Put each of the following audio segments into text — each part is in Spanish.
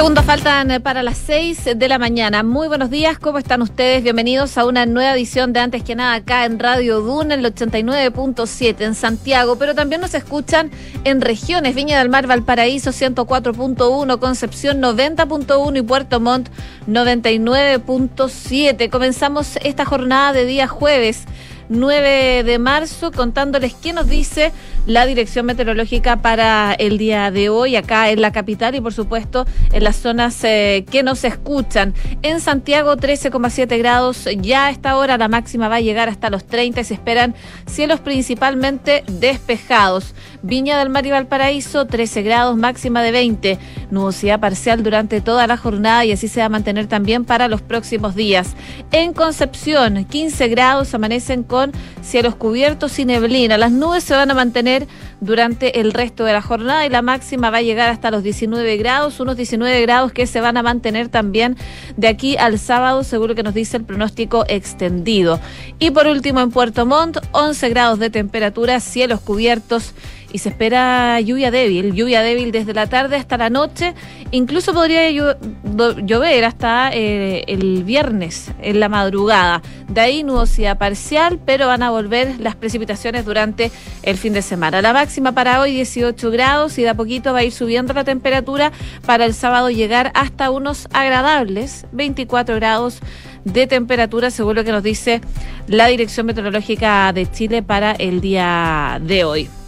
Segundos faltan eh, para las 6 de la mañana. Muy buenos días, ¿cómo están ustedes? Bienvenidos a una nueva edición de Antes que nada acá en Radio Duna, en el 89.7 en Santiago, pero también nos escuchan en regiones Viña del Mar, Valparaíso 104.1, Concepción 90.1 y Puerto Montt 99.7. Comenzamos esta jornada de día jueves 9 de marzo, contándoles qué nos dice la Dirección Meteorológica para el día de hoy, acá en la capital y por supuesto en las zonas eh, que nos escuchan. En Santiago 13,7 grados, ya a esta hora la máxima va a llegar hasta los 30 y se esperan cielos principalmente despejados. Viña del Mar y Valparaíso 13 grados, máxima de 20. Nubosidad parcial durante toda la jornada y así se va a mantener también para los próximos días. En Concepción 15 grados, amanecen con cielos cubiertos y neblina. Las nubes se van a mantener durante el resto de la jornada y la máxima va a llegar hasta los 19 grados, unos 19 grados que se van a mantener también de aquí al sábado, seguro que nos dice el pronóstico extendido. Y por último en Puerto Montt, 11 grados de temperatura, cielos cubiertos y se espera lluvia débil, lluvia débil desde la tarde hasta la noche, incluso podría llover hasta eh, el viernes en la madrugada. De ahí nubosidad parcial, pero van a volver las precipitaciones durante el fin de semana. La máxima para hoy 18 grados y de a poquito va a ir subiendo la temperatura para el sábado llegar hasta unos agradables 24 grados de temperatura, según lo que nos dice la Dirección Meteorológica de Chile para el día de hoy.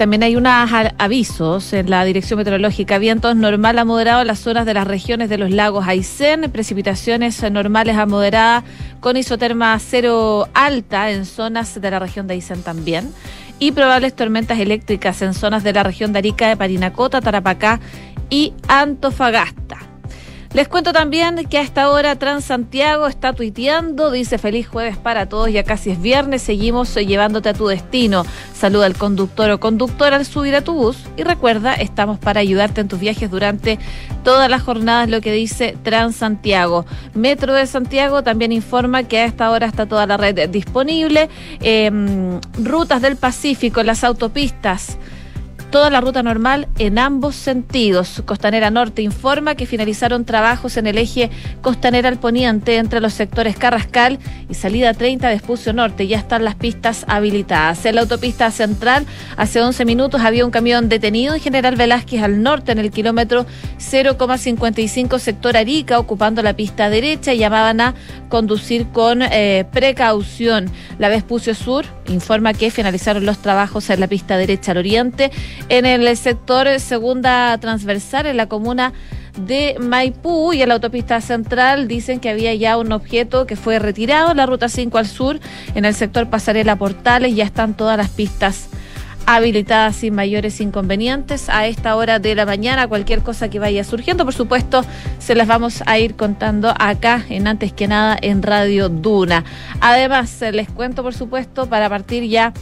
También hay unos avisos en la dirección meteorológica. Vientos normal a moderado en las zonas de las regiones de los lagos Aysén. Precipitaciones normales a moderadas con isoterma cero alta en zonas de la región de Aysén también. Y probables tormentas eléctricas en zonas de la región de Arica, de Parinacota, Tarapacá y Antofagasta. Les cuento también que a esta hora Transantiago está tuiteando, dice feliz jueves para todos, ya casi es viernes, seguimos llevándote a tu destino. Saluda al conductor o conductora al subir a tu bus y recuerda, estamos para ayudarte en tus viajes durante todas las jornadas, lo que dice Transantiago. Metro de Santiago también informa que a esta hora está toda la red disponible. Em, rutas del Pacífico, las autopistas toda la ruta normal en ambos sentidos. Costanera Norte informa que finalizaron trabajos en el eje Costanera al Poniente entre los sectores Carrascal y salida 30 de Espucio Norte. Ya están las pistas habilitadas. En la autopista central, hace 11 minutos había un camión detenido en General Velázquez al norte en el kilómetro 0,55 sector Arica, ocupando la pista derecha y llamaban a conducir con eh, precaución. La Vespucio Sur informa que finalizaron los trabajos en la pista derecha al oriente en el sector segunda transversal en la comuna de Maipú y en la autopista central dicen que había ya un objeto que fue retirado, la ruta 5 al sur, en el sector Pasarela Portales, ya están todas las pistas habilitadas sin mayores inconvenientes a esta hora de la mañana. Cualquier cosa que vaya surgiendo, por supuesto, se las vamos a ir contando acá en Antes que nada en Radio Duna. Además, les cuento, por supuesto, para partir ya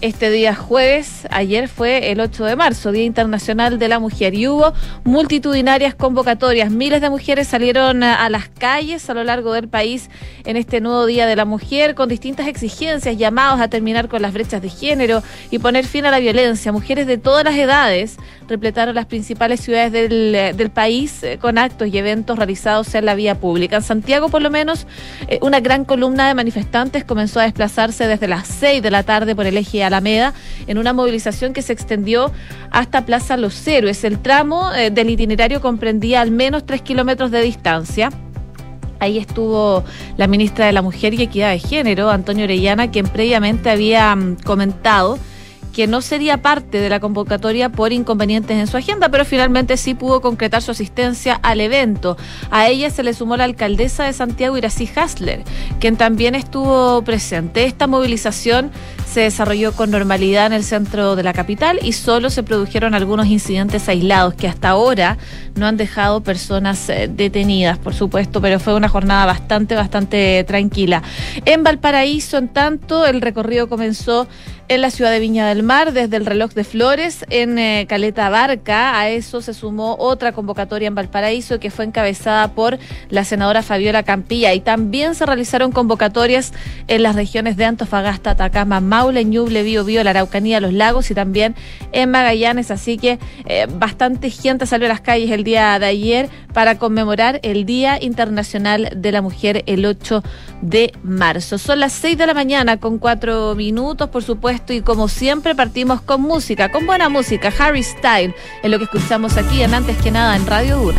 este día jueves. Ayer fue el 8 de marzo, Día Internacional de la Mujer, y hubo multitudinarias convocatorias. Miles de mujeres salieron a las calles a lo largo del país en este nuevo Día de la Mujer con distintas exigencias, llamados a terminar con las brechas de género y poner fin a la violencia. Mujeres de todas las edades repletaron las principales ciudades del, del país eh, con actos y eventos realizados en la vía pública. En Santiago, por lo menos, eh, una gran columna de manifestantes comenzó a desplazarse desde las 6 de la tarde por el eje Alameda en una movilización que se extendió hasta Plaza Los Héroes. El tramo eh, del itinerario comprendía al menos tres kilómetros de distancia. Ahí estuvo la ministra de la Mujer y Equidad de Género, Antonio Orellana, quien previamente había mm, comentado que no sería parte de la convocatoria por inconvenientes en su agenda, pero finalmente sí pudo concretar su asistencia al evento. A ella se le sumó la alcaldesa de Santiago, Irací Hasler, quien también estuvo presente. Esta movilización se desarrolló con normalidad en el centro de la capital y solo se produjeron algunos incidentes aislados que hasta ahora no han dejado personas eh, detenidas, por supuesto, pero fue una jornada bastante, bastante tranquila. En Valparaíso, en tanto, el recorrido comenzó en la ciudad de Viña del Mar, desde el reloj de Flores, en eh, Caleta Barca. A eso se sumó otra convocatoria en Valparaíso que fue encabezada por la senadora Fabiola Campilla. Y también se realizaron convocatorias en las regiones de Antofagasta, Atacama, Maule Ñuble, Bío Bío, la Araucanía, los lagos y también en Magallanes. Así que eh, bastante gente salió a las calles el día de ayer para conmemorar el Día Internacional de la Mujer el 8 de marzo. Son las 6 de la mañana con cuatro minutos, por supuesto, y como siempre partimos con música, con buena música, Harry Style, en lo que escuchamos aquí en Antes que nada en Radio Dura.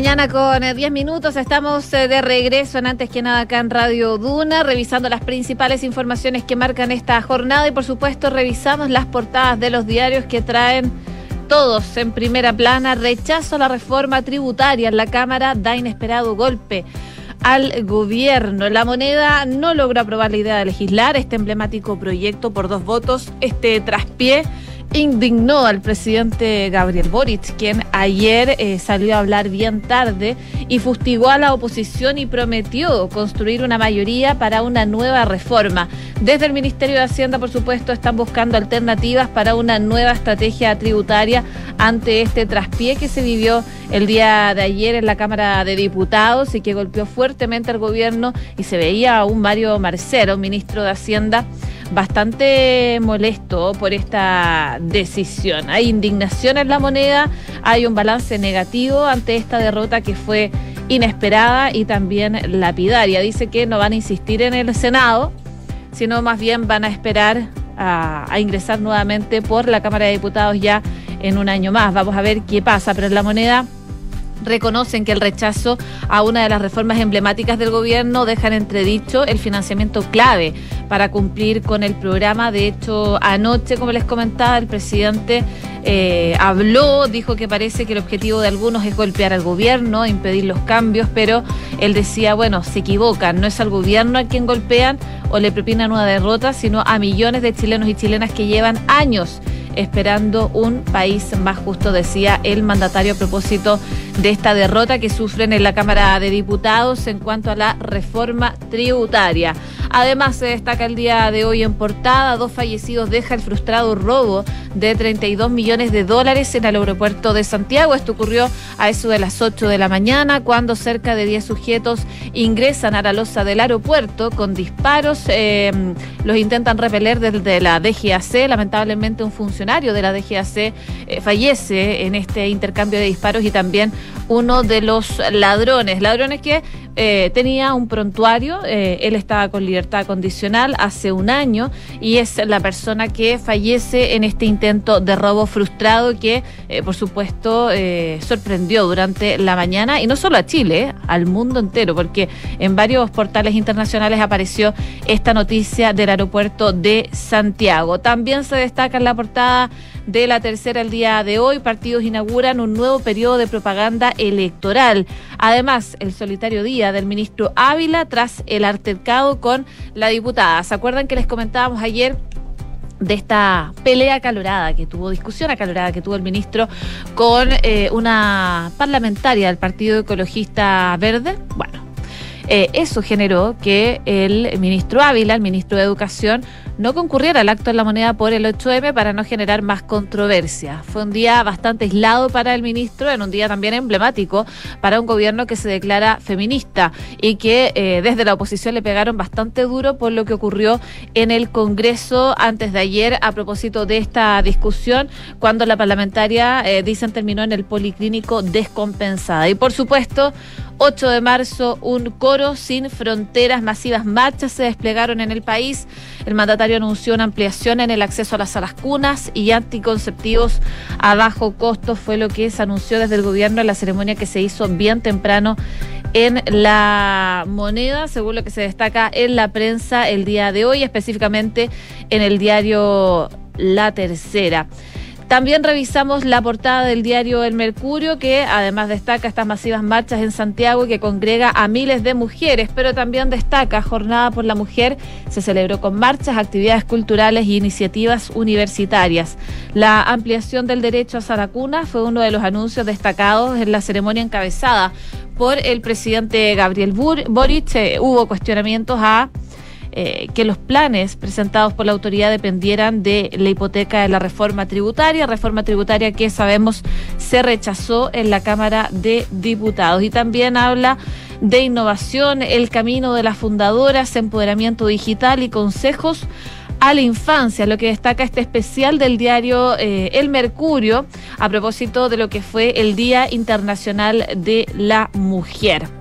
Mañana con 10 eh, minutos. Estamos eh, de regreso en antes que nada acá en Radio Duna, revisando las principales informaciones que marcan esta jornada y por supuesto revisamos las portadas de los diarios que traen todos en primera plana. Rechazo a la reforma tributaria en la Cámara da inesperado golpe al gobierno. La moneda no logró aprobar la idea de legislar este emblemático proyecto por dos votos. Este traspié indignó al presidente Gabriel Boric, quien ayer eh, salió a hablar bien tarde y fustigó a la oposición y prometió construir una mayoría para una nueva reforma. Desde el Ministerio de Hacienda, por supuesto, están buscando alternativas para una nueva estrategia tributaria ante este traspié que se vivió el día de ayer en la Cámara de Diputados y que golpeó fuertemente al gobierno y se veía a un Mario Marcero, ministro de Hacienda, bastante molesto por esta decisión. Hay indignación en la moneda, hay un balance negativo ante esta derrota que fue inesperada y también lapidaria. Dice que no van a insistir en el Senado, sino más bien van a esperar a, ingresar nuevamente por la Cámara de Diputados ya en un año más. Vamos a ver qué pasa, pero en la moneda reconocen que el rechazo a una de las reformas emblemáticas del gobierno deja en entredicho el financiamiento clave para cumplir con el programa. De hecho, anoche, como les comentaba, el presidente eh, habló, dijo que parece que el objetivo de algunos es golpear al gobierno, impedir los cambios, pero él decía, bueno, se equivocan, no es al gobierno a quien golpean o le propinan una derrota, sino a millones de chilenos y chilenas que llevan años esperando un país más justo, decía el mandatario a propósito de esta derrota que sufren en la Cámara de Diputados en cuanto a la reforma tributaria. Además, se destaca el día de hoy en portada, dos fallecidos deja el frustrado robo de 32 millones de dólares en el aeropuerto de Santiago. Esto ocurrió a eso de las 8 de la mañana, cuando cerca de 10 sujetos ingresan a la losa del aeropuerto con disparos. Eh, los intentan repeler desde la DGAC. Lamentablemente, un funcionario de la DGAC eh, fallece en este intercambio de disparos y también uno de los ladrones. Ladrones que eh, tenía un prontuario, él estaba con libertad condicional hace un año y es la persona que fallece en este intento de robo frustrado que, eh, por supuesto, sorprendió durante la mañana y no solo a Chile, al mundo entero, porque en varios portales internacionales apareció esta noticia del aeropuerto de Santiago. También se destaca en la portada de la tercera el día de hoy. Partidos inauguran un nuevo periodo de propaganda electoral. Además, el solitario día del ministro Ávila tras el altercado con la diputada. ¿Se acuerdan que les comentábamos ayer? de esta pelea acalorada que tuvo, discusión acalorada que tuvo el ministro con eh, una parlamentaria del Partido Ecologista Verde. Bueno, eh, eso generó que el ministro Ávila, el ministro de Educación, no concurriera al acto en la moneda por el 8M para no generar más controversia. Fue un día bastante aislado para el ministro, en un día también emblemático para un gobierno que se declara feminista y que eh, desde la oposición le pegaron bastante duro por lo que ocurrió en el Congreso antes de ayer a propósito de esta discusión, cuando la parlamentaria, eh, dicen, terminó en el policlínico descompensada. Y por supuesto, 8 de marzo, un coro sin fronteras, masivas marchas se desplegaron en el país. El mandatario anunció una ampliación en el acceso a las salas cunas y anticonceptivos a bajo costo. Fue lo que se anunció desde el gobierno en la ceremonia que se hizo bien temprano en la moneda, según lo que se destaca en la prensa el día de hoy, específicamente en el diario La Tercera. También revisamos la portada del diario El Mercurio, que además destaca estas masivas marchas en Santiago que congrega a miles de mujeres, pero también destaca Jornada por la Mujer, se celebró con marchas, actividades culturales e iniciativas universitarias. La ampliación del derecho a Saracuna fue uno de los anuncios destacados en la ceremonia encabezada por el presidente Gabriel Boric. Eh, hubo cuestionamientos a eh, que los planes presentados por la autoridad dependieran de la hipoteca de la reforma tributaria, reforma tributaria que sabemos se rechazó en la Cámara de Diputados. Y también habla de innovación, el camino de las fundadoras, empoderamiento digital y consejos a la infancia, lo que destaca este especial del diario eh, El Mercurio a propósito de lo que fue el Día Internacional de la Mujer.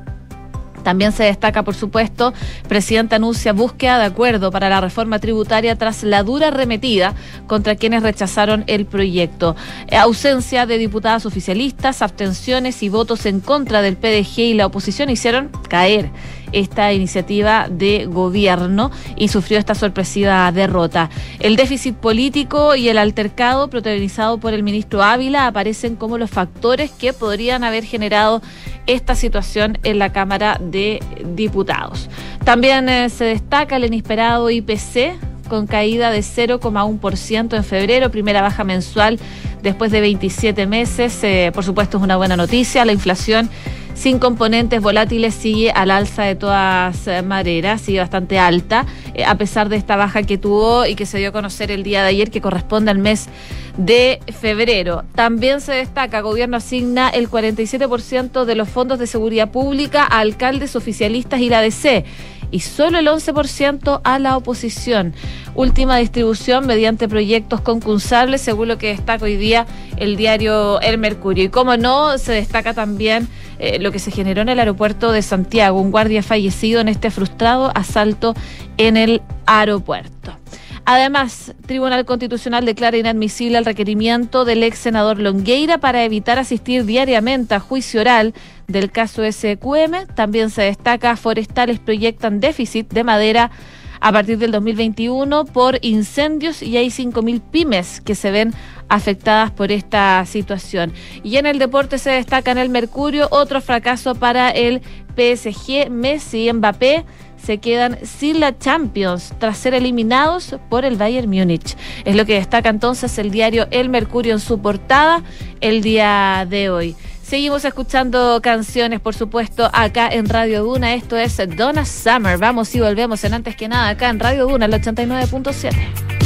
También se destaca, por supuesto, presidente anuncia búsqueda de acuerdo para la reforma tributaria tras la dura arremetida contra quienes rechazaron el proyecto. Eh, ausencia de diputadas oficialistas, abstenciones y votos en contra del PDG y la oposición hicieron caer esta iniciativa de gobierno y sufrió esta sorpresiva derrota. El déficit político y el altercado protagonizado por el ministro Ávila aparecen como los factores que podrían haber generado esta situación en la Cámara de Diputados. También eh, se destaca el inesperado IPC con caída de 0,1% en febrero, primera baja mensual después de 27 meses. Eh, por supuesto es una buena noticia. La inflación sin componentes volátiles sigue al alza de todas eh, maneras, sigue bastante alta, eh, a pesar de esta baja que tuvo y que se dio a conocer el día de ayer, que corresponde al mes de febrero. También se destaca, gobierno asigna el 47% de los fondos de seguridad pública a alcaldes oficialistas y la DC y solo el 11% a la oposición. Última distribución mediante proyectos concursables, según lo que destaca hoy día el diario El Mercurio. Y como no, se destaca también eh, lo que se generó en el aeropuerto de Santiago, un guardia fallecido en este frustrado asalto en el aeropuerto. Además, Tribunal Constitucional declara inadmisible el requerimiento del ex senador Longueira para evitar asistir diariamente a juicio oral del caso SQM. También se destaca, forestales proyectan déficit de madera a partir del 2021 por incendios y hay 5.000 pymes que se ven afectadas por esta situación. Y en el deporte se destaca en el Mercurio otro fracaso para el PSG, Messi y Mbappé se quedan sin la Champions tras ser eliminados por el Bayern Múnich. Es lo que destaca entonces el diario El Mercurio en su portada el día de hoy. Seguimos escuchando canciones, por supuesto, acá en Radio Duna. Esto es Donna Summer. Vamos y volvemos en antes que nada acá en Radio Duna, el 89.7.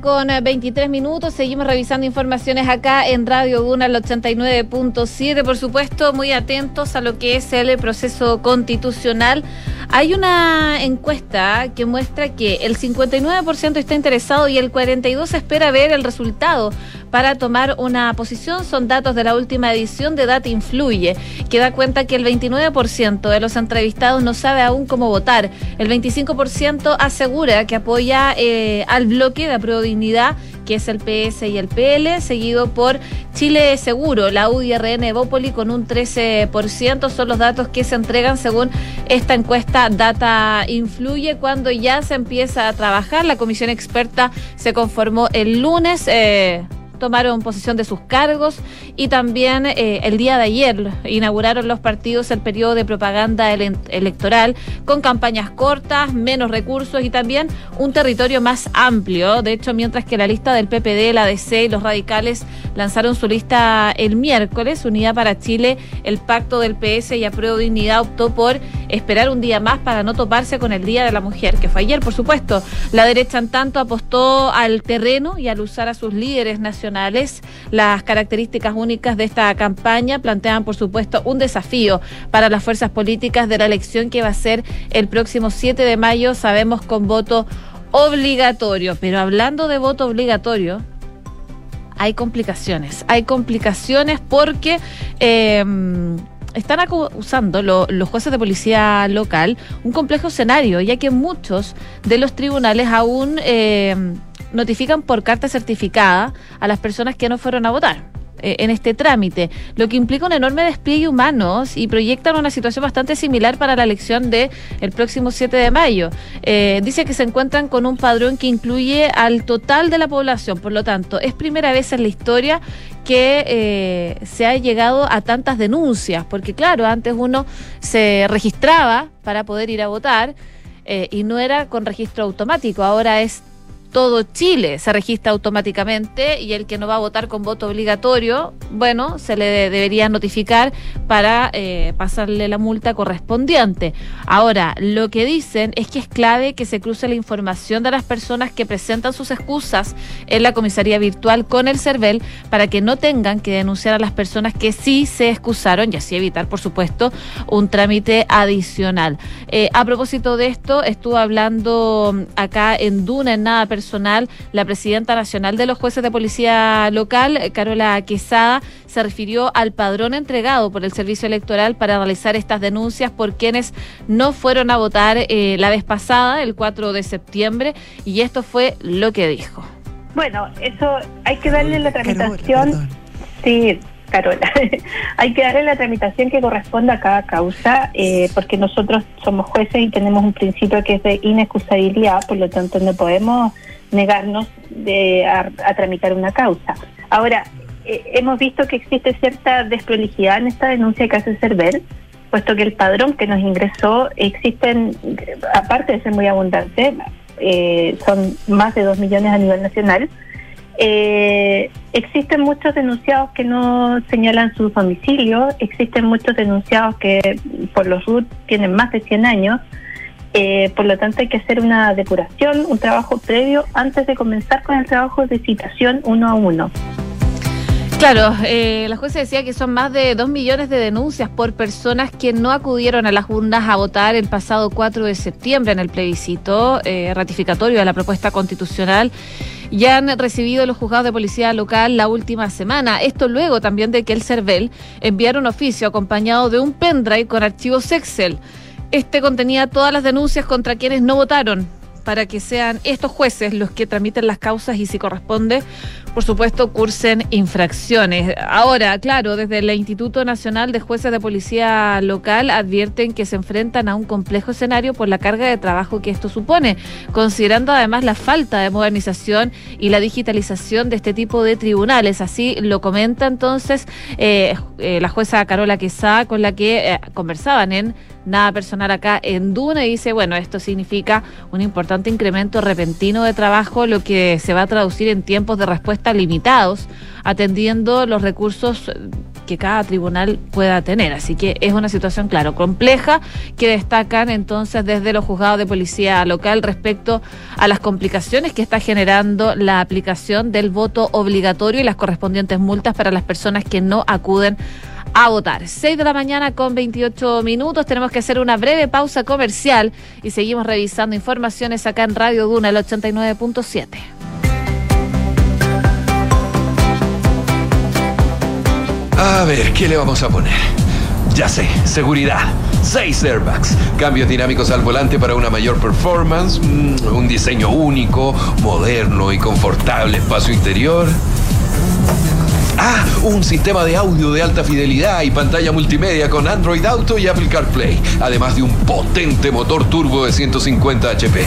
con 23 eh, minutos. Seguimos revisando informaciones acá en Radio Duna, el 89.7. Por supuesto, muy atentos a lo que es el proceso constitucional. Hay una encuesta que muestra que el 59% está interesado y el 42% espera ver el resultado para tomar una posición. Son datos de la última edición de Data Influye, que da cuenta que el 29% de los entrevistados no sabe aún cómo votar. El 25% asegura que apoya eh, al bloque de apruebo dignidad, que es el PS y el PL, seguido por Chile Seguro, la UDRN Evópoli con un 13%. Son los datos que se entregan según esta encuesta Data Influye. Cuando ya se empieza a trabajar, la comisión experta se conformó el lunes. Eh, tomaron posesión de sus cargos y también eh, el día de ayer inauguraron los partidos el periodo de propaganda electoral con campañas cortas, menos recursos y también un territorio más amplio. De hecho, mientras que la lista del PPD, la DC y los radicales lanzaron su lista el miércoles, Unidad para Chile, el pacto del PS y Apruebo Dignidad optó por esperar un día más para no toparse con el Día de la Mujer, que fue ayer, por supuesto. La derecha, en tanto, apostó al terreno y al usar a sus líderes nacionales las características únicas de esta campaña plantean, por supuesto, un desafío para las fuerzas políticas de la elección que va a ser el próximo 7 de mayo, sabemos, con voto obligatorio. Pero hablando de voto obligatorio, hay complicaciones. Hay complicaciones porque... Em, están acusando los jueces de policía local un complejo escenario, ya que muchos de los tribunales aún em, notifican por carta certificada a las personas que no fueron a votar eh, en este trámite, lo que implica un enorme despliegue humano y proyectan una situación bastante similar para la elección del el próximo 7 de mayo. Eh, dice que se encuentran con un padrón que incluye al total de la población, por lo tanto, es primera vez en la historia que eh, se ha llegado a tantas denuncias, porque claro, antes uno se registraba para poder ir a votar y no era con registro automático, ahora es todo Chile se registra automáticamente y el que no va a votar con voto obligatorio, bueno, se le debería notificar para eh, pasarle la multa correspondiente. Ahora, lo que dicen es que es clave que se cruce la información de las personas que presentan sus excusas en la comisaría virtual con el CERVEL para que no tengan que denunciar a las personas que sí se excusaron y así evitar, por supuesto, un trámite adicional. Eh, a propósito de esto, estuvo hablando acá en Duna, en Nada Personal, la presidenta nacional de los jueces de policía local, Carola Quesada, se refirió al padrón entregado por el Servicio Electoral para realizar estas denuncias por quienes no fueron a votar eh, la vez pasada, el 4 de septiembre, y esto fue lo que dijo. Bueno, eso hay que darle la tramitación. sí, Carola. Hay que darle la tramitación que corresponda a cada causa, eh, porque nosotros somos jueces y tenemos un principio que es de inexcusabilidad, por lo tanto no podemos negarnos de, a, tramitar una causa. Ahora, eh, hemos visto que existe cierta desprolijidad en esta denuncia que hace Cerver, puesto que el padrón que nos ingresó existen, aparte de ser muy abundante, eh, son más de dos millones a nivel nacional, eh, existen muchos denunciados que no señalan su domicilio, existen muchos denunciados que por los RUT tienen más de 100 años, eh, por lo tanto hay que hacer una depuración, un trabajo previo antes de comenzar con el trabajo de citación uno a uno. Claro, eh, la jueza decía que son más de dos millones de denuncias por personas que no acudieron a las urnas a votar el pasado 4 de septiembre en el plebiscito eh, ratificatorio de la propuesta constitucional. Ya han recibido los juzgados de policía local la última semana. Esto luego también de que el CERVEL enviara un oficio acompañado de un pendrive con archivos Excel. Este contenía todas las denuncias contra quienes no votaron para que sean estos jueces los que tramiten las causas y si corresponde, por supuesto, cursen infracciones. Ahora, claro, desde el Instituto Nacional de Jueces de Policía Local advierten que se enfrentan a un complejo escenario por la carga de trabajo que esto supone, considerando además la falta de modernización y la digitalización de este tipo de tribunales. Así lo comenta entonces eh, eh, la jueza Carola Quesada con la que eh, conversaban en nada personal acá en Duna y dice, bueno, esto significa un importante incremento repentino de trabajo, lo que se va a traducir en tiempos de respuesta limitados, atendiendo los recursos que cada tribunal pueda tener. Así que es una situación, claro, compleja que destacan entonces desde los juzgados de policía local respecto a las complicaciones que está generando la aplicación del voto obligatorio y las correspondientes multas para las personas que no acuden a votar. 6 de la mañana con 28 minutos. Tenemos que hacer una breve pausa comercial y seguimos revisando informaciones acá en Radio Duna, el 89.7. A ver, ¿qué le vamos a poner? Ya sé, seguridad. Seis airbags, cambios dinámicos al volante para una mayor performance, mm, un diseño único, moderno y confortable espacio interior. Ah, un sistema de audio de alta fidelidad y pantalla multimedia con Android Auto y Apple CarPlay, además de un potente motor turbo de 150 HP.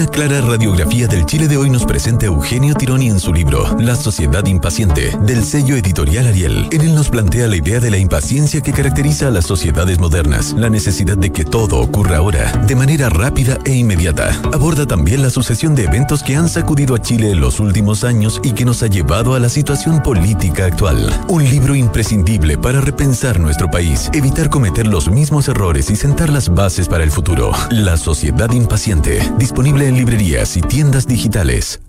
Una clara radiografía del Chile de hoy nos presenta Eugenio Tironi en su libro La sociedad impaciente, del sello editorial Ariel. En él nos plantea la idea de la impaciencia que caracteriza a las sociedades modernas, la necesidad de que todo ocurra ahora, de manera rápida e inmediata. Aborda también la sucesión de eventos que han sacudido a Chile en los últimos años y que nos ha llevado a la situación política actual. Un libro imprescindible para repensar nuestro país, evitar cometer los mismos errores y sentar las bases para el futuro. La sociedad impaciente, disponible en librerías y tiendas digitales.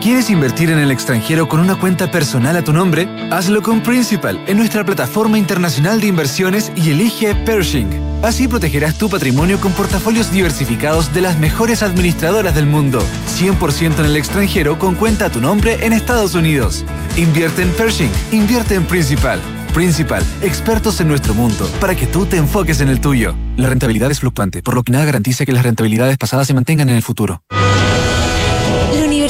¿Quieres invertir en el extranjero con una cuenta personal a tu nombre? Hazlo con Principal en nuestra plataforma internacional de inversiones y elige Pershing. Así protegerás tu patrimonio con portafolios diversificados de las mejores administradoras del mundo. 100% en el extranjero con cuenta a tu nombre en Estados Unidos. Invierte en Pershing. Invierte en Principal. Principal, expertos en nuestro mundo, para que tú te enfoques en el tuyo. La rentabilidad es fluctuante, por lo que nada garantiza que las rentabilidades pasadas se mantengan en el futuro.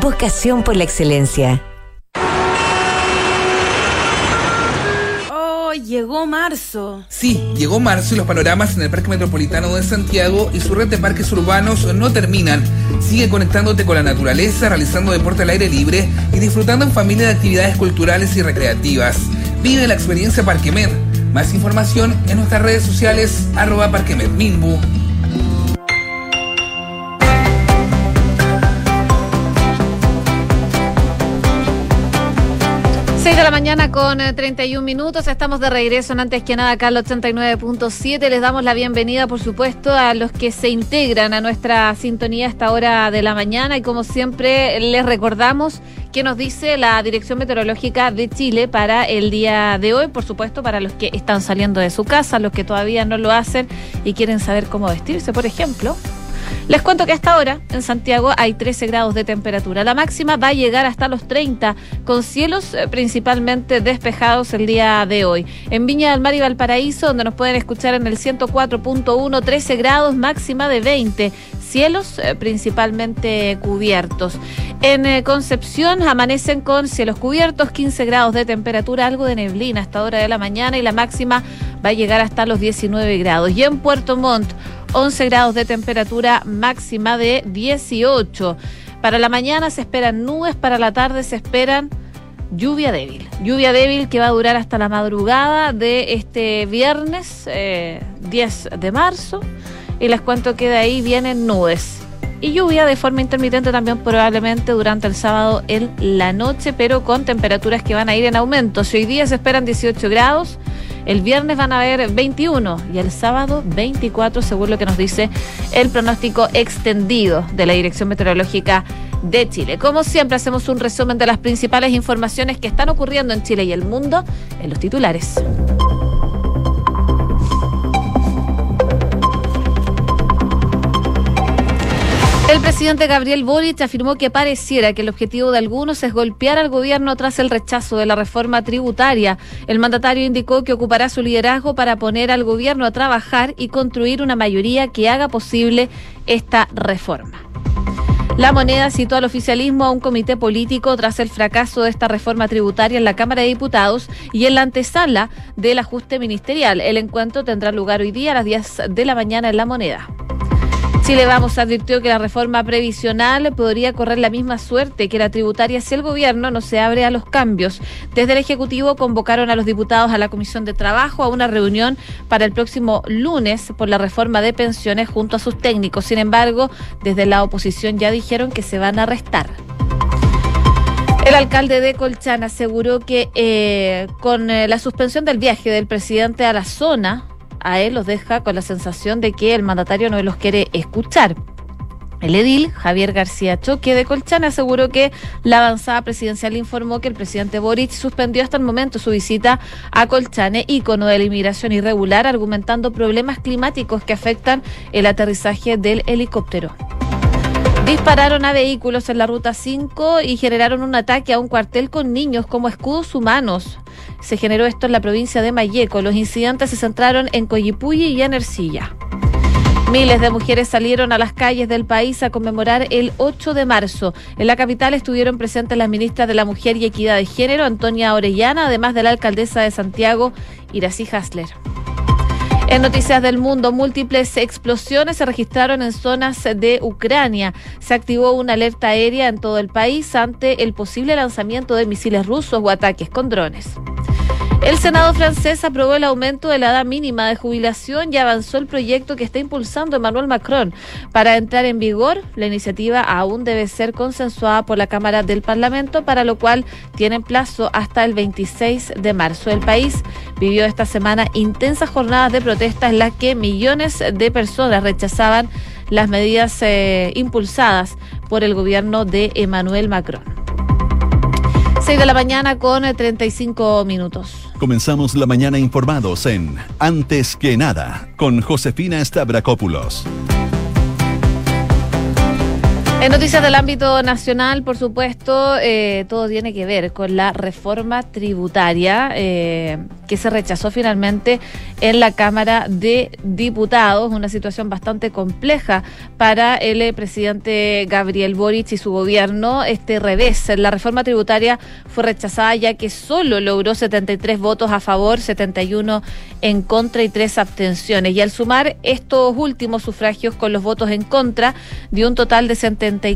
Vocación por la excelencia. Oh, llegó marzo. Sí, llegó marzo y los panoramas en el Parque Metropolitano de Santiago y su red de parques urbanos no terminan. Sigue conectándote con la naturaleza, realizando deporte al aire libre y disfrutando en familia de actividades culturales y recreativas. Vive la experiencia Parquemed. Más información en nuestras redes sociales arroba. 6 de la mañana con 31 eh, minutos. Estamos de regreso antes que nada acá al 89.7. Les damos la bienvenida, por supuesto, a los que se integran a nuestra sintonía a esta hora de la mañana. Y como siempre, les recordamos que nos dice la Dirección Meteorológica de Chile para el día de hoy. Por supuesto, para los que están saliendo de su casa, los que todavía no lo hacen y quieren saber cómo vestirse, por ejemplo. Les cuento que hasta ahora en Santiago hay 13 grados de temperatura. La máxima va a llegar hasta los 30, con cielos eh, principalmente despejados el día de hoy. En Viña del Mar y Valparaíso, donde nos pueden escuchar en el 104.1, 13 grados, máxima de 20 cielos eh, principalmente cubiertos. En eh, Concepción amanecen con cielos cubiertos, 15 grados de temperatura, algo de neblina hasta hora de la mañana y la máxima va a llegar hasta los 19 grados. Y en Puerto Montt, 11 grados de temperatura máxima de 18. Para la mañana se esperan nubes, para la tarde se esperan lluvia débil. Lluvia débil que va a durar hasta la madrugada de este viernes 10 eh, de marzo. Y les cuento que de ahí vienen nubes. Y lluvia de forma intermitente también probablemente durante el sábado en la noche, pero con temperaturas que van a ir en aumento. Si hoy día se esperan 18 grados, el viernes van a haber 21 y el sábado 24, según lo que nos dice el pronóstico extendido de la Dirección Meteorológica de Chile. Como siempre, hacemos un resumen de las principales informaciones que están ocurriendo en Chile y el mundo en los titulares. Presidente Gabriel Boric afirmó que pareciera que el objetivo de algunos es golpear al gobierno tras el rechazo de la reforma tributaria. El mandatario indicó que ocupará su liderazgo para poner al gobierno a trabajar y construir una mayoría que haga posible esta reforma. La moneda citó al oficialismo a un comité político tras el fracaso de esta reforma tributaria en la Cámara de Diputados y en la antesala del ajuste ministerial. El encuentro tendrá lugar hoy día a las 10 de la mañana en la moneda. Chile Vamos advirtió que la reforma previsional podría correr la misma suerte que la tributaria si el gobierno no se abre a los cambios. Desde el Ejecutivo convocaron a los diputados a la Comisión de Trabajo a una reunión para el próximo lunes por la reforma de pensiones junto a sus técnicos. Sin embargo, desde la oposición ya dijeron que se van a restar. El alcalde de Colchán aseguró que eh, con eh, la suspensión del viaje del presidente a la zona, a él los deja con la sensación de que el mandatario no los quiere escuchar. El edil, Javier García Choque de Colchán, aseguró que la avanzada presidencial informó que el presidente Boric suspendió hasta el momento su visita a Colchane, ícono de la inmigración irregular, argumentando problemas climáticos que afectan el aterrizaje del helicóptero. Dispararon a vehículos en la ruta 5 y generaron un ataque a un cuartel con niños como escudos humanos. Se generó esto en la provincia de Mayeco. Los incidentes se centraron en Coyipulli y en Ercilla. Miles de mujeres salieron a las calles del país a conmemorar el 8 de marzo. En la capital estuvieron presentes las ministras de la Mujer y Equidad de Género, Antonia Orellana, además de la alcaldesa de Santiago, Irací Hasler. En Noticias del Mundo, múltiples explosiones se registraron en zonas de Ucrania. Se activó una alerta aérea en todo el país ante el posible lanzamiento de misiles rusos o ataques con drones. El Senado francés aprobó el aumento de la edad mínima de jubilación y avanzó el proyecto que está impulsando Emmanuel Macron. Para entrar en vigor, la iniciativa aún debe ser consensuada por la Cámara del Parlamento, para lo cual tienen plazo hasta el 26 de marzo. El país vivió esta semana intensas jornadas de protesta en las que millones de personas rechazaban las medidas eh, impulsadas por el gobierno de Emmanuel Macron. 6 de la mañana con 35 eh, minutos. Comenzamos la mañana informados en Antes que nada con Josefina Stavrakopoulos. En noticias del ámbito nacional, por supuesto, eh, todo tiene que ver con la reforma tributaria eh, que se rechazó finalmente en la Cámara de Diputados, una situación bastante compleja para el eh, presidente Gabriel Boric y su gobierno. Este revés, la reforma tributaria fue rechazada ya que solo logró 73 votos a favor, 71 en contra y 3 abstenciones. Y al sumar estos últimos sufragios con los votos en contra, dio un total de 70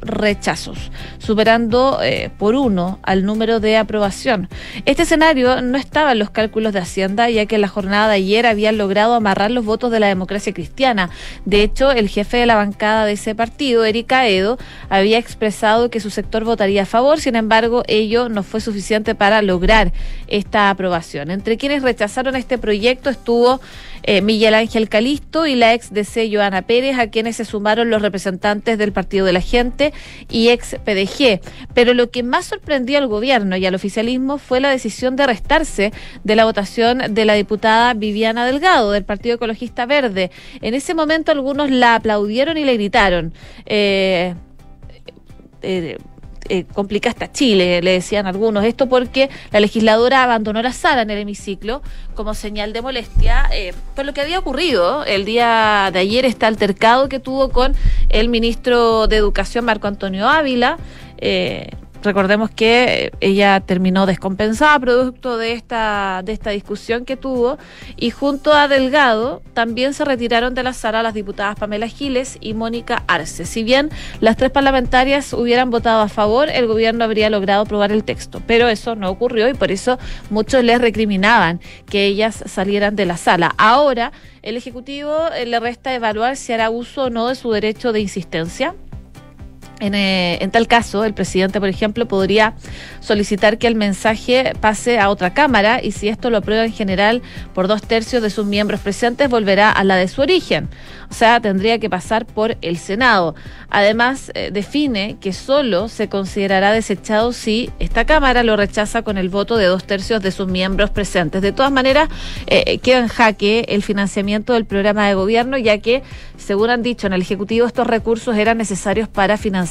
rechazos, superando eh, por uno al número de aprobación. Este escenario no estaba los cálculos de Hacienda, ya que en la jornada de ayer habían logrado amarrar los votos de la democracia cristiana. De hecho, el jefe de la bancada de ese partido, Erika Edo, había expresado que su sector votaría a favor, sin embargo, ello no fue suficiente para lograr esta aprobación. Entre quienes rechazaron este proyecto estuvo eh, Miguel Ángel Calisto y la ex DC Joana Pérez, a quienes se sumaron los representantes del Partido de la Gente y ex PDG. Pero lo que más sorprendió al gobierno y al oficialismo fue la decisión de restarse de la votación de la diputada Viviana Delgado del Partido Ecologista Verde. En ese momento algunos la aplaudieron y le gritaron. Eh, eh, eh, hasta Chile, le decían algunos. Esto porque la legisladora abandonó la sala en el hemiciclo como señal de molestia eh, por lo que había ocurrido el día de ayer, este altercado que tuvo con el ministro de Educación, Marco Antonio Ávila. Eh, Recordemos que ella terminó descompensada producto de esta, de esta discusión que tuvo y junto a Delgado también se retiraron de la sala las diputadas Pamela Giles y Mónica Arce. Si bien las tres parlamentarias hubieran votado a favor, el gobierno habría logrado aprobar el texto, pero eso no ocurrió y por eso muchos les recriminaban que ellas salieran de la sala. Ahora el Ejecutivo eh, le resta evaluar si hará uso o no de su derecho de insistencia eh, en, tal caso, el presidente, por ejemplo, podría solicitar que el mensaje pase a otra Cámara y si esto lo aprueba en general por dos tercios de sus miembros presentes, volverá a la de su origen. O sea, tendría que pasar por el Senado. Además, eh, define que solo se considerará desechado si esta Cámara lo rechaza con el voto de dos tercios de sus miembros presentes. De todas maneras, eh, queda en jaque el financiamiento del programa de gobierno, ya que, según han dicho en el Ejecutivo, estos recursos eran necesarios para financiar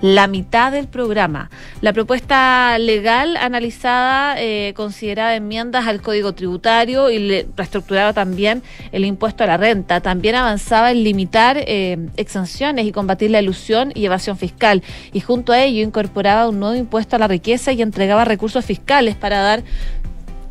la mitad del programa. La propuesta legal analizada eh, consideraba enmiendas al Código Tributario y le reestructuraba también el impuesto a la renta. También avanzaba en limitar eh, exenciones y combatir la ilusión y evasión fiscal. Y junto a ello incorporaba un nuevo impuesto a la riqueza y entregaba recursos fiscales para dar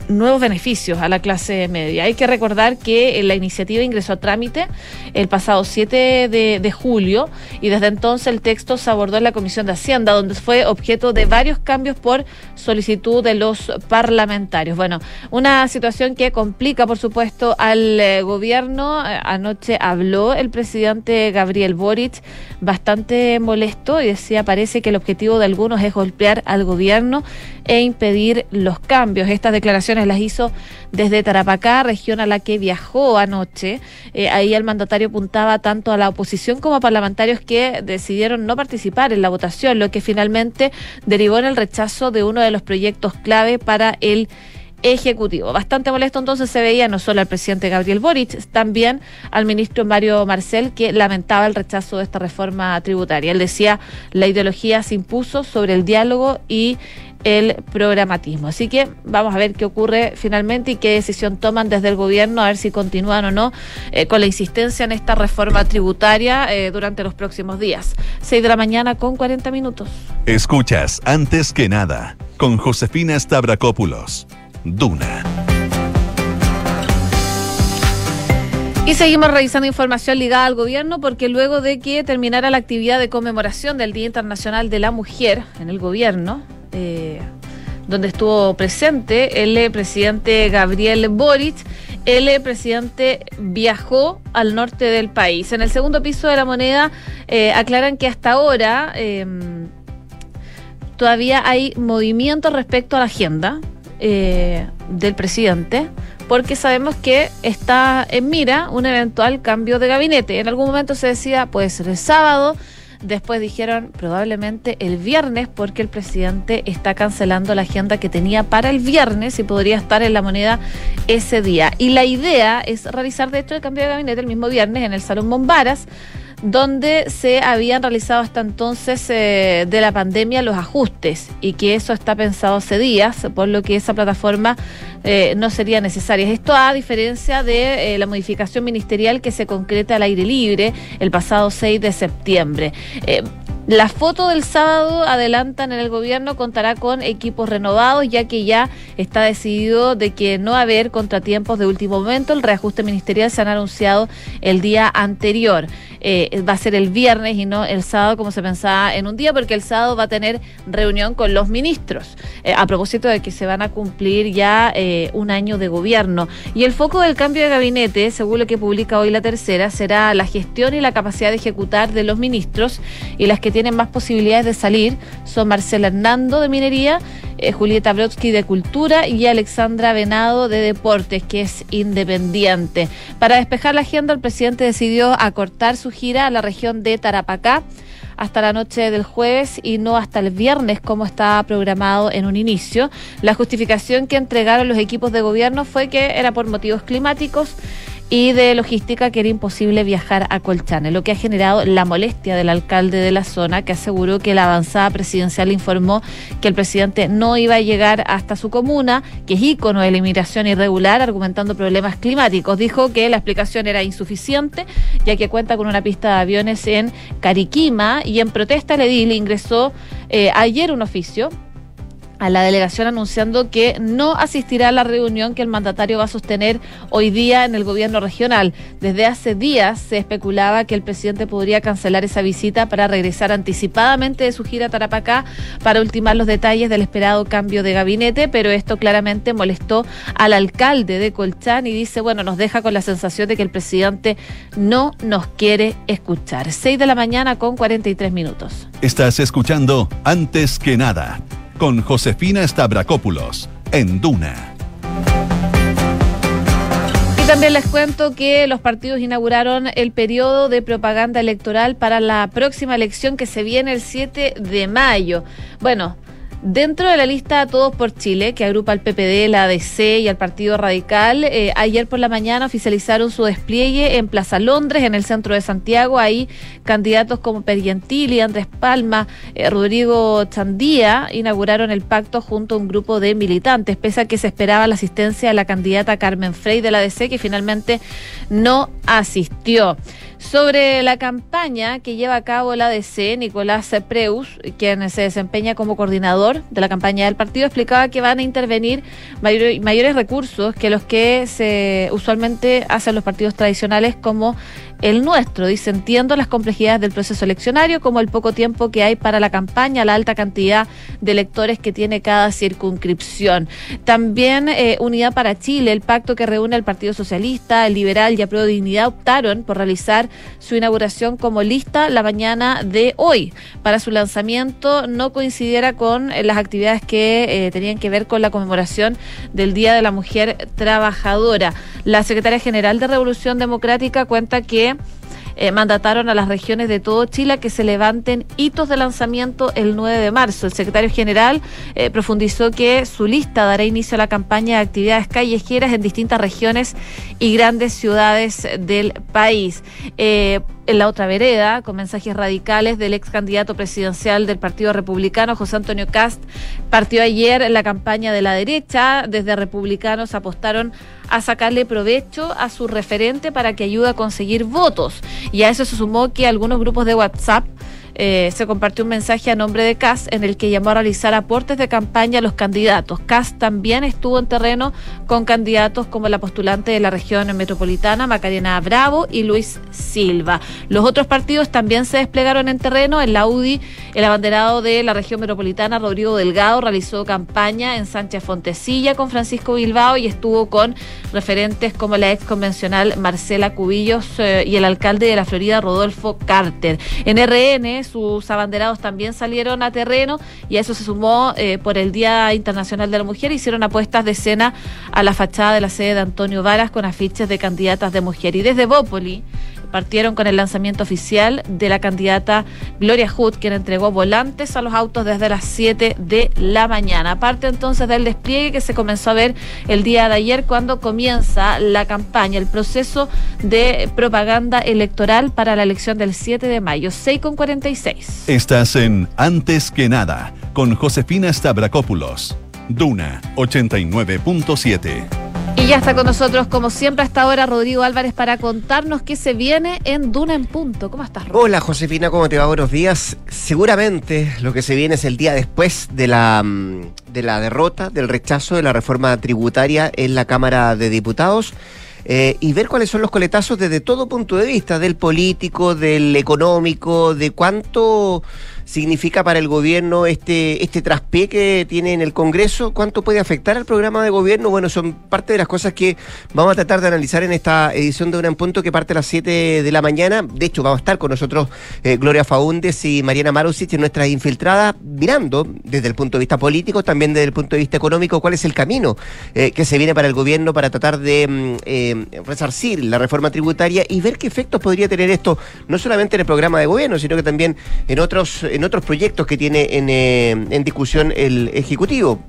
nuevos beneficios a la clase media. Hay que recordar que la iniciativa ingresó a trámite el pasado 7 de, julio y desde entonces el texto se abordó en la Comisión de Hacienda, donde fue objeto de varios cambios por solicitud de los parlamentarios. Bueno, una situación que complica, por supuesto, al eh, gobierno. Eh, anoche habló el presidente Gabriel Boric bastante molesto y decía, parece que el objetivo de algunos es golpear al gobierno e impedir los cambios. Estas declaraciones las hizo desde Tarapacá, región a la que viajó anoche. Eh, ahí el mandatario apuntaba tanto a la oposición como a parlamentarios que decidieron no participar en la votación, lo que finalmente derivó en el rechazo de uno de los proyectos clave para el Ejecutivo. Bastante molesto entonces se veía no solo al presidente Gabriel Boric, también al ministro Mario Marcel, que lamentaba el rechazo de esta reforma tributaria. Él decía, la ideología se impuso sobre el diálogo y el programatismo. Así que vamos a ver qué ocurre finalmente y qué decisión toman desde el gobierno, a ver si continúan o no eh, con la insistencia en esta reforma tributaria eh, durante los próximos días. 6 de la mañana con 40 minutos. Escuchas, antes que nada, con Josefina Stavrakopoulos. Duna. Y seguimos revisando información ligada al gobierno porque luego de que terminara la actividad de conmemoración del Día Internacional de la Mujer en el gobierno, eh, donde estuvo presente el presidente Gabriel Boric. El presidente viajó al norte del país. En el segundo piso de la moneda eh, aclaran que hasta ahora em, todavía hay movimiento respecto a la agenda eh, del presidente, porque sabemos que está en mira un eventual cambio de gabinete. En algún momento se decía, puede ser el sábado, Después dijeron probablemente el viernes porque el presidente está cancelando la agenda que tenía para el viernes y podría estar en la moneda ese día. Y la idea es realizar de hecho el cambio de gabinete el mismo viernes en el Salón Bombaras donde se habían realizado hasta entonces eh, de la pandemia los ajustes y que eso está pensado hace días, por lo que esa plataforma eh, no sería necesaria. Esto a diferencia de eh, la modificación ministerial que se concreta al aire libre el pasado 6 de septiembre. La foto del sábado, adelantan en el gobierno, contará con equipos renovados, ya que ya está decidido de que no haber contratiempos de último momento. El reajuste ministerial se han anunciado el día anterior. Eh, va a ser el viernes y no el sábado como se pensaba en un día, porque el sábado va a tener reunión con los ministros, eh, a propósito de que se van a cumplir ya eh, un año de gobierno. Y el foco del cambio de gabinete, según lo que publica hoy la tercera, será la gestión y la capacidad de ejecutar de los ministros y las que tienen más posibilidades de salir son Marcela Hernando de Minería, Julieta Brodsky de Cultura y Alexandra Venado de Deportes, que es independiente. Para despejar la agenda, el presidente decidió acortar su gira a la región de Tarapacá hasta la noche del jueves y no hasta el viernes como estaba programado en un inicio. La justificación que entregaron los equipos de gobierno fue que era por motivos climáticos y de logística que era imposible viajar a Colchane, lo que ha generado la molestia del alcalde de la zona, que aseguró que la avanzada presidencial informó que el presidente no iba a llegar hasta su comuna, que es ícono de la inmigración irregular, argumentando problemas climáticos. Dijo que la explicación era insuficiente, ya que cuenta con una pista de aviones en Cariquima y en protesta el edil ingresó eh, ayer un oficio a la delegación anunciando que no asistirá a la reunión que el mandatario va a sostener hoy día en el gobierno regional. Desde hace días se especulaba que el presidente podría cancelar esa visita para regresar anticipadamente de su gira a Tarapacá para ultimar los detalles del esperado cambio de gabinete, pero esto claramente molestó al alcalde de Colchán y dice, bueno, nos deja con la sensación de que el presidente no nos quiere escuchar. 6 de la mañana con 43 minutos. Estás escuchando Antes que nada con Josefina Stavrakopoulos en Duna. Y también les cuento que los partidos inauguraron el periodo de propaganda electoral para la próxima elección que se viene el 7 de mayo. Bueno, Dentro de la lista Todos por Chile, que agrupa al PPD, la ADC y al Partido Radical, eh, ayer por la mañana oficializaron su despliegue en Plaza Londres, en el centro de Santiago. Ahí candidatos como Pergentili, Andrés Palma, eh, Rodrigo Chandía inauguraron el pacto junto a un grupo de militantes, pese a que se esperaba la asistencia de la candidata Carmen Frey de la ADC, que finalmente no asistió. Sobre la campaña que lleva a cabo la ADC, Nicolás Preus, quien se desempeña como coordinador de la campaña del partido, explicaba que van a intervenir mayores recursos que los que se usualmente hacen los partidos tradicionales como el nuestro. Dice, entiendo las complejidades del proceso eleccionario, como el poco tiempo que hay para la campaña, la alta cantidad de electores que tiene cada circunscripción. También eh, Unidad para Chile, el pacto que reúne al Partido Socialista, el Liberal y a Pro Dignidad optaron por realizar su inauguración como lista la mañana de hoy. Para su lanzamiento no coincidiera con eh, las actividades que eh, tenían que ver con la conmemoración del Día de la Mujer Trabajadora. La secretaria general de Revolución Democrática cuenta que eh, mandataron a las regiones de todo Chile que se levanten hitos de lanzamiento el 9 de marzo. El secretario general eh, profundizó que su lista dará inicio a la campaña de actividades callejeras en distintas regiones y grandes ciudades del país. Eh, en la otra vereda, con mensajes radicales del ex candidato presidencial del Partido Republicano, José Antonio Cast, partió ayer la campaña de la derecha. Desde republicanos apostaron a sacarle provecho a su referente para que ayude a conseguir votos. Y a eso se sumó que algunos grupos de WhatsApp eh, se compartió un mensaje a nombre de CAS en el que llamó a realizar aportes de campaña a los candidatos. CAS también estuvo en terreno con candidatos como la postulante de la región metropolitana, Macarena Bravo y Luis Silva. Los otros partidos también se desplegaron en terreno. En la UDI, el abanderado de la región metropolitana, Rodrigo Delgado, realizó campaña en Sánchez Fontecilla con Francisco Bilbao y estuvo con referentes como la ex convencional Marcela Cubillos eh, y el alcalde de la Florida, Rodolfo Carter. En RN, sus abanderados también salieron a terreno y a eso se sumó eh, por el Día Internacional de la Mujer. Hicieron apuestas de escena a la fachada de la sede de Antonio Varas con afiches de candidatas de mujer. Y desde Bópoli, partieron con el lanzamiento oficial de la candidata Gloria Hood, quien entregó volantes a los autos desde las 7 de la mañana. Aparte entonces del despliegue que se comenzó a ver el día de ayer cuando comienza la campaña, el proceso de propaganda electoral para la elección del 7 de mayo, 6 con 46. Estás en Antes que nada con Josefina Stavrakopoulos. Duna 89.7. Y ya está con nosotros, como siempre, hasta ahora Rodrigo Álvarez para contarnos qué se viene en Duna en Punto. ¿Cómo estás, Rodrigo? Hola, Josefina, ¿cómo te va? Buenos días. Seguramente lo que se viene es el día después de la, mm, de la derrota, del rechazo de la reforma tributaria en la Cámara de Diputados. Eh, y ver cuáles son los coletazos desde todo punto de vista, del político, del económico, de cuánto significa para el gobierno este, este traspié que tiene en el Congreso? ¿Cuánto puede afectar al programa de gobierno? Bueno, son parte de las cosas que vamos a tratar de analizar en esta edición de Una en Punto que parte a las 7 de la mañana. De hecho, vamos a estar con nosotros eh, Gloria Faúndes y Mariana Marusic en nuestras infiltradas, mirando desde el punto de vista político, también desde el punto de vista económico, cuál es el camino eh, que se viene para el gobierno para tratar de mm, eh, resarcir la reforma tributaria y ver qué efectos podría tener esto, no solamente en el programa de gobierno, sino que también en otros otros proyectos que tiene eh, en, discusión el Ejecutivo.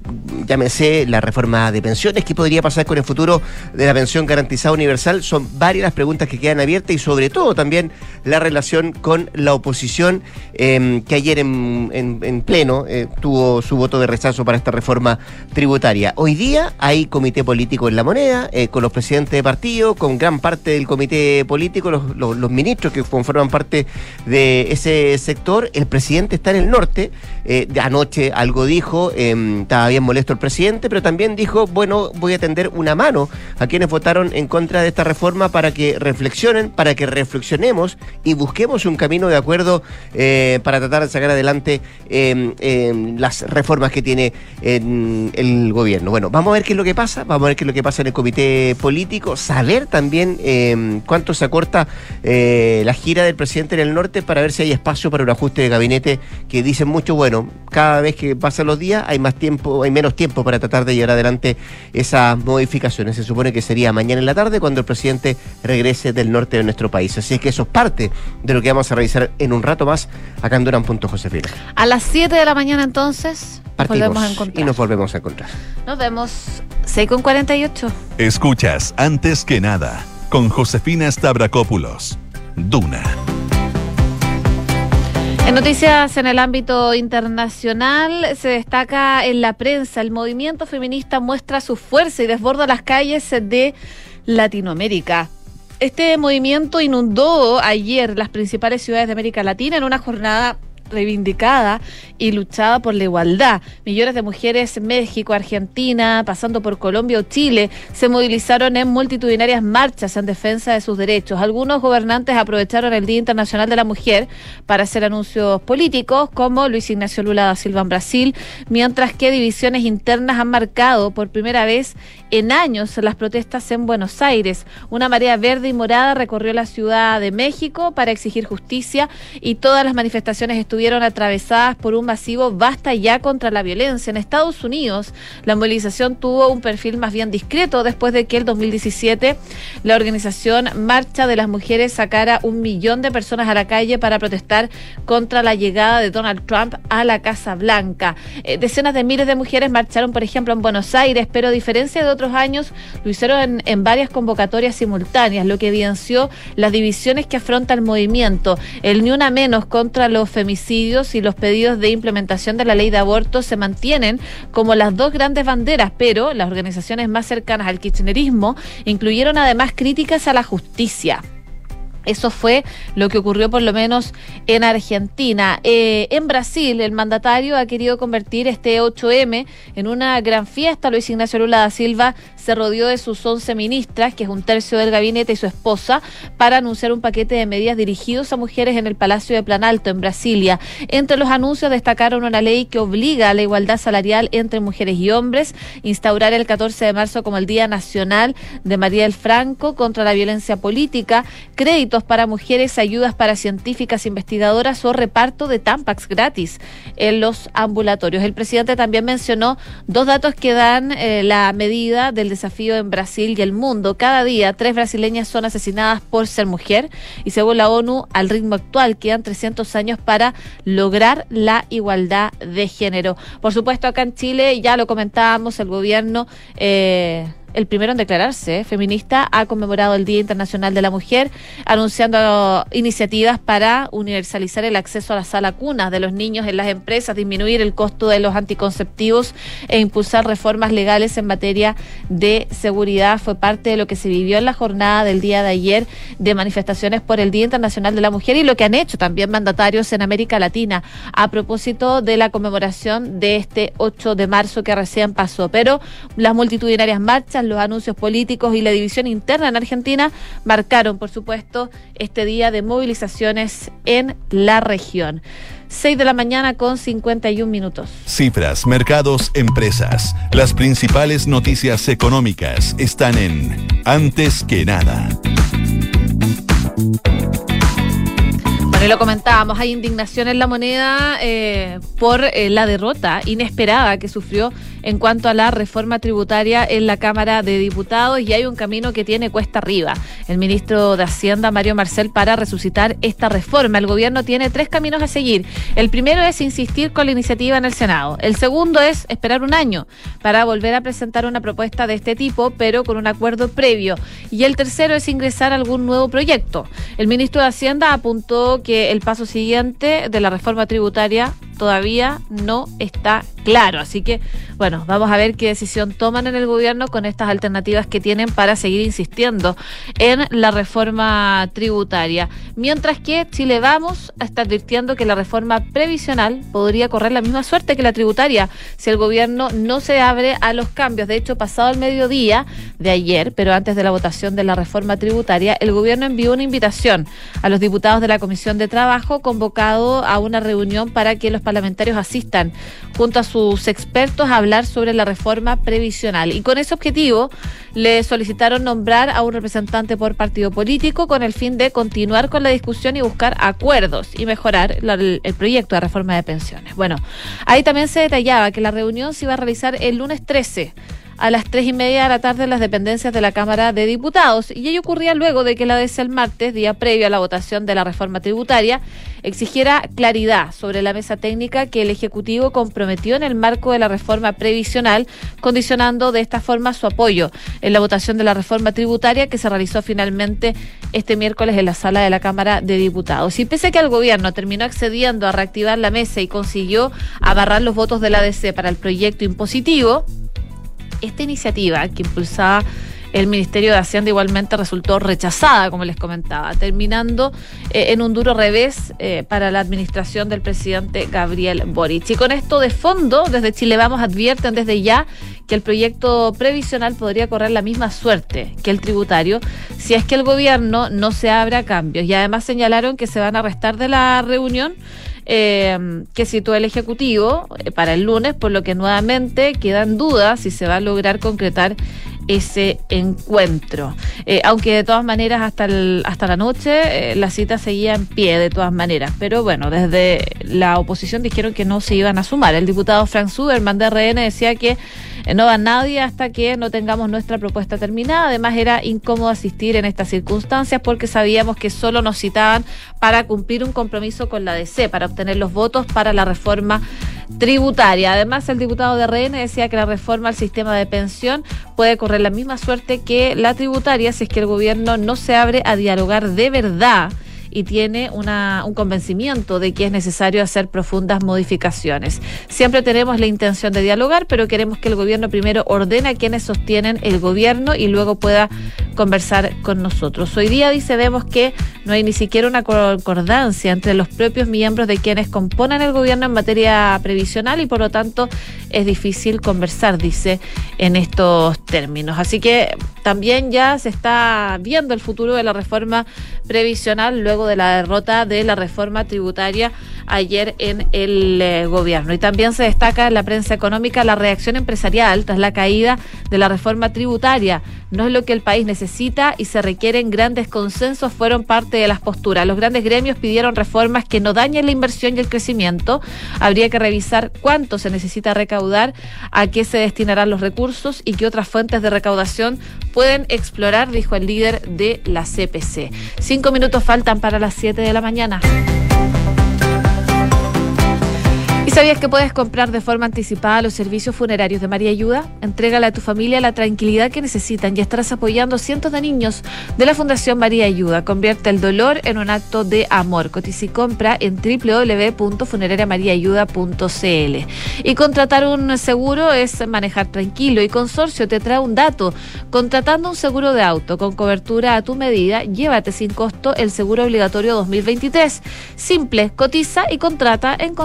Llámese la reforma de pensiones, qué podría pasar con el futuro de la pensión garantizada universal. Son varias las preguntas que quedan abiertas y sobre todo también la relación con la oposición em, que ayer en, pleno eh, tuvo su voto de rechazo para esta reforma tributaria. Hoy día hay comité político en la moneda, eh, con los presidentes de partido, con gran parte del comité político, los ministros que conforman parte de ese sector, el presidente está en el norte. Eh, anoche algo dijo, em, estaba bien molesto el presidente, pero también dijo, bueno, voy a tender una mano a quienes votaron en contra de esta reforma para que reflexionen, para que reflexionemos y busquemos un camino de acuerdo eh, para tratar de sacar adelante em, em, las reformas que tiene el gobierno. Bueno, vamos a ver qué es lo que pasa, vamos a ver qué es lo que pasa en el comité político, saber también cuánto se acorta eh, la gira del presidente en el norte para ver si hay espacio para un ajuste de gabinete gabinete que dicen mucho, bueno, cada vez que pasan los días hay más tiempo, hay menos tiempo para tratar de llevar adelante esas modificaciones. Se supone que sería mañana en la tarde cuando el presidente regrese del norte de nuestro país. Así es que eso es parte de lo que vamos a revisar en un rato más acá en Durán.josefina. A las 7 de la mañana entonces Partimos volvemos a encontrar. y nos volvemos a encontrar. Nos vemos 6 con 48. Escuchas Antes que nada con Josefina Stavrakopoulos. Duna. En noticias en el ámbito internacional se destaca en la prensa el movimiento feminista muestra su fuerza y desborda las calles de Latinoamérica. Este movimiento inundó ayer las principales ciudades de América Latina en una jornada reivindicada y luchada por la igualdad. Millones de mujeres en México, Argentina, pasando por Colombia o Chile, se movilizaron en multitudinarias marchas en defensa de sus derechos. Algunos gobernantes aprovecharon el Día Internacional de la Mujer para hacer anuncios políticos, como Luis Ignacio Lula da Silva en Brasil, mientras que divisiones internas han marcado por primera vez en años las protestas en Buenos Aires. Una marea verde y morada recorrió la Ciudad de México para exigir justicia y todas las manifestaciones estuvieron atravesadas por un masivo basta ya contra la violencia. En Estados Unidos, la movilización tuvo un perfil más bien discreto después de que el 2017 la organización Marcha de las Mujeres sacara un millón de personas a la calle para protestar contra la llegada de Donald Trump a la Casa Blanca. Eh, decenas de miles de mujeres marcharon, por ejemplo, en Buenos Aires, pero a diferencia de otros años, lo hicieron en, en varias convocatorias simultáneas, lo que evidenció las divisiones que afronta el movimiento. El ni una menos contra los femicidios y los pedidos de implementación de la ley de aborto se mantienen como las dos grandes banderas, pero las organizaciones más cercanas al kirchnerismo incluyeron además críticas a la justicia. Eso fue lo que ocurrió por lo menos en Argentina. Eh, en Brasil, el mandatario ha querido convertir este 8M en una gran fiesta. Luis Ignacio Lula da Silva se rodeó de sus 11 ministras, que es un tercio del gabinete, y su esposa, para anunciar un paquete de medidas dirigidos a mujeres en el Palacio de Planalto, en Brasilia. Entre los anuncios destacaron una ley que obliga a la igualdad salarial entre mujeres y hombres, instaurar el 14 de marzo como el Día Nacional de María del Franco contra la violencia política, créditos para mujeres, ayudas para científicas investigadoras o reparto de Tampax gratis en los ambulatorios. El presidente también mencionó dos datos que dan eh, la medida del desafío en Brasil y el mundo. Cada día, tres brasileñas son asesinadas por ser mujer y según la ONU, al ritmo actual quedan 300 años para lograr la igualdad de género. Por supuesto, acá en Chile, ya lo comentábamos, el gobierno... Eh, el primero en declararse feminista, ha conmemorado el Día Internacional de la Mujer, anunciando iniciativas para universalizar el acceso a la sala cuna de los niños en las empresas, disminuir el costo de los anticonceptivos e impulsar reformas legales en materia de seguridad. Fue parte de lo que se vivió en la jornada del día de ayer de manifestaciones por el Día Internacional de la Mujer y lo que han hecho también mandatarios en América Latina a propósito de la conmemoración de este 8 de marzo que recién pasó. Pero las multitudinarias marchas, los anuncios políticos y la división interna en Argentina marcaron, por supuesto, este día de movilizaciones en la región. 6 de la mañana con 51 minutos. Cifras, mercados, empresas. Las principales noticias económicas están en Antes que nada. Bueno, y lo comentábamos, hay indignación en la moneda eh, por eh, la derrota inesperada que sufrió en cuanto a la reforma tributaria en la Cámara de Diputados y hay un camino que tiene cuesta arriba. El ministro de Hacienda, Mario Marcel, para resucitar esta reforma. El gobierno tiene tres caminos a seguir. El primero es insistir con la iniciativa en el Senado. El segundo es esperar un año para volver a presentar una propuesta de este tipo, pero con un acuerdo previo. Y el tercero es ingresar a algún nuevo proyecto. El ministro de Hacienda apuntó que el paso siguiente de la reforma tributaria todavía no está claro. Así que, bueno, vamos a ver qué decisión toman en el gobierno con estas alternativas que tienen para seguir insistiendo en la reforma tributaria. Mientras que Chile Vamos está advirtiendo que la reforma previsional podría correr la misma suerte que la tributaria si el gobierno no se abre a los cambios. De hecho, pasado el mediodía de ayer, pero antes de la votación de la reforma tributaria, el gobierno envió una invitación a los diputados de la Comisión de Trabajo convocado a una reunión para que los parlamentarios asistan junto a sus expertos a hablar sobre la reforma previsional. Y con ese objetivo le solicitaron nombrar a un representante por partido político con el fin de continuar con la discusión y buscar acuerdos y mejorar el, proyecto de reforma de pensiones. Bueno, ahí también se detallaba que la reunión se iba a realizar el lunes 13 a las tres y media de la tarde en las dependencias de la Cámara de Diputados. Y ello ocurría luego de que la DC el martes, día previo a la votación de la reforma tributaria, exigiera claridad sobre la mesa técnica que el Ejecutivo comprometió en el marco de la reforma previsional, condicionando de esta forma su apoyo en la votación de la reforma tributaria que se realizó finalmente este miércoles en la sala de la Cámara de Diputados. Y pese a que el gobierno terminó accediendo a reactivar la mesa y consiguió abarrar los votos de la DC para el proyecto impositivo, esta iniciativa que impulsaba el Ministerio de Hacienda igualmente resultó rechazada, como les comentaba, terminando eh, en un duro revés eh, para la administración del presidente Gabriel Boric. Y con esto de fondo, desde Chile Vamos advierten desde ya que el proyecto previsional podría correr la misma suerte que el tributario si es que el gobierno no se abre a cambios. Y además señalaron que se van a restar de la reunión eh, que citó el Ejecutivo eh, para el lunes, por lo que nuevamente quedan dudas si se va a lograr concretar ese encuentro. Eh, aunque de todas maneras hasta, el, hasta la noche eh, la cita seguía en pie de todas maneras. Pero bueno, desde la oposición dijeron que no se iban a sumar. El diputado Frank Zuberman de RN decía que eh, no va nadie hasta que no tengamos nuestra propuesta terminada. Además, era incómodo asistir en estas circunstancias porque sabíamos que solo nos citaban para cumplir un compromiso con la DC, para obtener los votos para la reforma tributaria. Además, el diputado de RN decía que la reforma al sistema de pensión puede correr la misma suerte que la tributaria si es que el gobierno no se abre a dialogar de verdad y tiene una, un convencimiento de que es necesario hacer profundas modificaciones. Siempre tenemos la intención de dialogar, pero queremos que el gobierno primero ordene a quienes sostienen el gobierno y luego pueda conversar con nosotros. Hoy día dice vemos que no hay ni siquiera una concordancia entre los propios miembros de quienes componen el gobierno en materia previsional y por lo tanto es difícil conversar, dice, en estos términos. Así que también ya se está viendo el futuro de la reforma previsional luego de la derrota de la reforma tributaria ayer en el eh, gobierno. Y también se destaca en la prensa económica la reacción empresarial tras la caída de la reforma tributaria. No es lo que el país necesita y se requieren grandes consensos, fueron parte de las posturas. Los grandes gremios pidieron reformas que no dañen la inversión y el crecimiento. Habría que revisar cuánto se necesita recaudar, a qué se destinarán los recursos y qué otras fuentes de recaudación pueden explorar, dijo el líder de la CPC. Cinco minutos faltan para las siete de la mañana. Sabías que puedes comprar de forma anticipada los servicios funerarios de María Ayuda? Entrégale a tu familia la tranquilidad que necesitan y estarás apoyando a cientos de niños de la Fundación María Ayuda. Convierte el dolor en un acto de amor. Cotiza y compra en www.funerariamariaayuda.cl. Y contratar un seguro es manejar tranquilo y Consorcio te trae un dato. Contratando un seguro de auto con cobertura a tu medida, llévate sin costo el seguro obligatorio 2023. Simple, cotiza y contrata en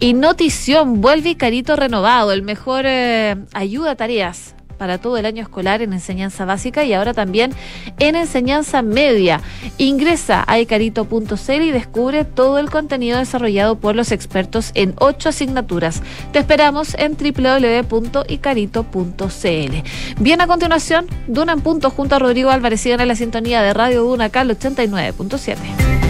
Y Notición vuelve Carito renovado, el mejor eh, ayuda a tareas para todo el año escolar en enseñanza básica y ahora también en enseñanza media. Ingresa a icarito.cl y descubre todo el contenido desarrollado por los expertos en ocho asignaturas. Te esperamos en www.icarito.cl. Bien, a continuación, Duna en punto junto a Rodrigo Álvarez. Sigan en la sintonía de Radio Duna, Cal 89.7.